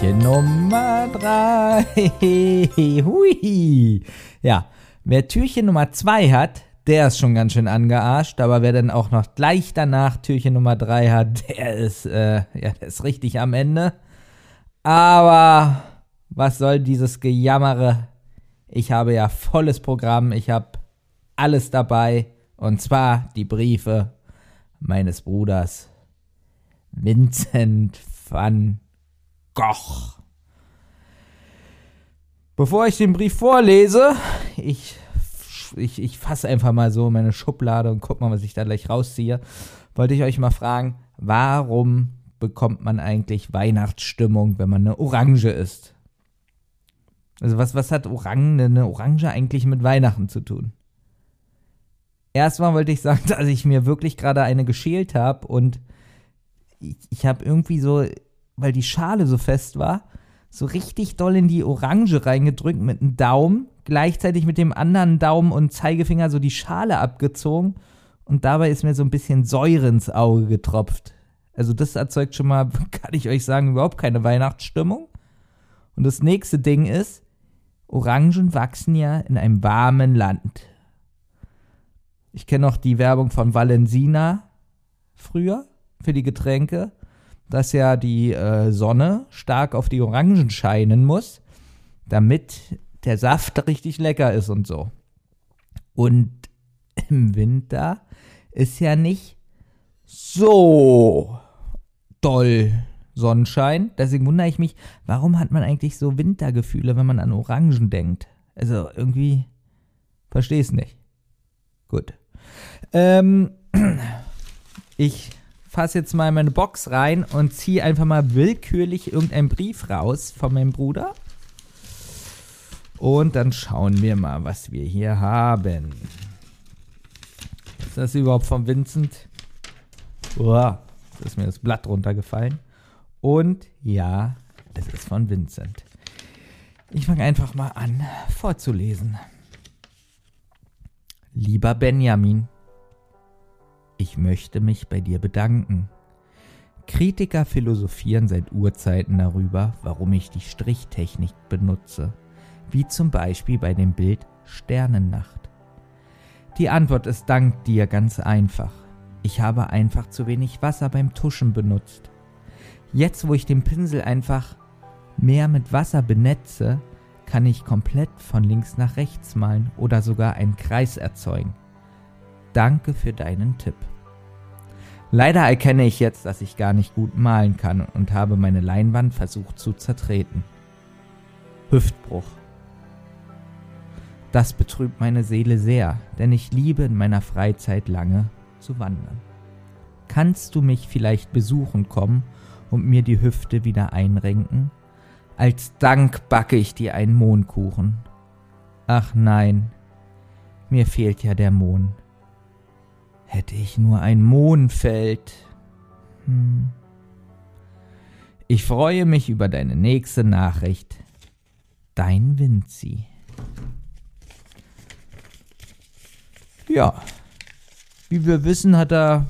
Türchen Nummer drei. Hui. Ja, wer Türchen Nummer zwei hat, der ist schon ganz schön angearscht, aber wer dann auch noch gleich danach Türchen Nummer drei hat, der ist, äh, ja, der ist richtig am Ende. Aber was soll dieses Gejammere? Ich habe ja volles Programm, ich habe alles dabei und zwar die Briefe meines Bruders Vincent van Gogh. Bevor ich den Brief vorlese, ich, ich, ich fasse einfach mal so meine Schublade und guck mal, was ich da gleich rausziehe, wollte ich euch mal fragen, warum bekommt man eigentlich Weihnachtsstimmung, wenn man eine Orange isst? Also was, was hat Orange, eine Orange eigentlich mit Weihnachten zu tun? Erstmal wollte ich sagen, dass ich mir wirklich gerade eine geschält habe und ich, ich habe irgendwie so, weil die Schale so fest war, so richtig doll in die Orange reingedrückt mit dem Daumen, gleichzeitig mit dem anderen Daumen und Zeigefinger so die Schale abgezogen und dabei ist mir so ein bisschen Säure ins Auge getropft. Also das erzeugt schon mal, kann ich euch sagen, überhaupt keine Weihnachtsstimmung. Und das nächste Ding ist, Orangen wachsen ja in einem warmen Land. Ich kenne noch die Werbung von Valensina früher für die Getränke, dass ja die äh, Sonne stark auf die Orangen scheinen muss, damit der Saft richtig lecker ist und so. Und im Winter ist ja nicht so doll Sonnenschein. Deswegen wundere ich mich, warum hat man eigentlich so Wintergefühle, wenn man an Orangen denkt? Also irgendwie verstehe es nicht. Gut. Ähm, ich fasse jetzt mal meine Box rein und ziehe einfach mal willkürlich irgendeinen Brief raus von meinem Bruder. Und dann schauen wir mal, was wir hier haben. Ist das überhaupt von Vincent? Uah, ist mir das Blatt runtergefallen. Und ja, es ist von Vincent. Ich fange einfach mal an vorzulesen. Lieber Benjamin, ich möchte mich bei dir bedanken. Kritiker philosophieren seit Urzeiten darüber, warum ich die Strichtechnik benutze, wie zum Beispiel bei dem Bild Sternennacht. Die Antwort ist dank dir ganz einfach. Ich habe einfach zu wenig Wasser beim Tuschen benutzt. Jetzt, wo ich den Pinsel einfach mehr mit Wasser benetze, kann ich komplett von links nach rechts malen oder sogar einen Kreis erzeugen. Danke für deinen Tipp. Leider erkenne ich jetzt, dass ich gar nicht gut malen kann und habe meine Leinwand versucht zu zertreten. Hüftbruch. Das betrübt meine Seele sehr, denn ich liebe in meiner Freizeit lange zu wandern. Kannst du mich vielleicht besuchen kommen und mir die Hüfte wieder einrenken? Als Dank backe ich dir einen Mohnkuchen. Ach nein, mir fehlt ja der Mohn. Hätte ich nur ein Mohnfeld. Hm. Ich freue mich über deine nächste Nachricht. Dein Vinci. Ja, wie wir wissen, hat er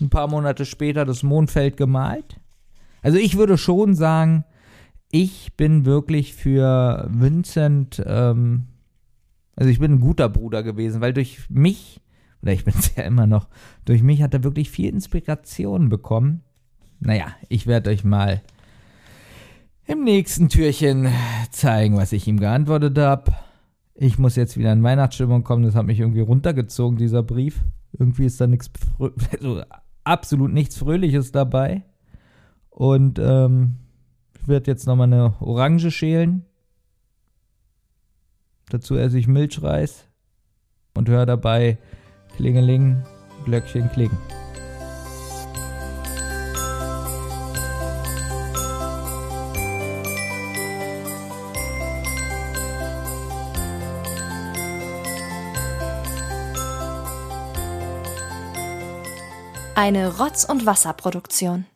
ein paar Monate später das Mondfeld gemalt. Also ich würde schon sagen, ich bin wirklich für Vincent, ähm, also ich bin ein guter Bruder gewesen, weil durch mich, oder ich bin es ja immer noch, durch mich hat er wirklich viel Inspiration bekommen. Naja, ich werde euch mal im nächsten Türchen zeigen, was ich ihm geantwortet habe. Ich muss jetzt wieder in Weihnachtsstimmung kommen, das hat mich irgendwie runtergezogen, dieser Brief. Irgendwie ist da nichts, also absolut nichts Fröhliches dabei. Und ähm, ich werde jetzt nochmal eine Orange schälen. Dazu esse ich Milchreis und höre dabei Klingeling, Glöckchen klingen. Eine Rotz- und Wasserproduktion.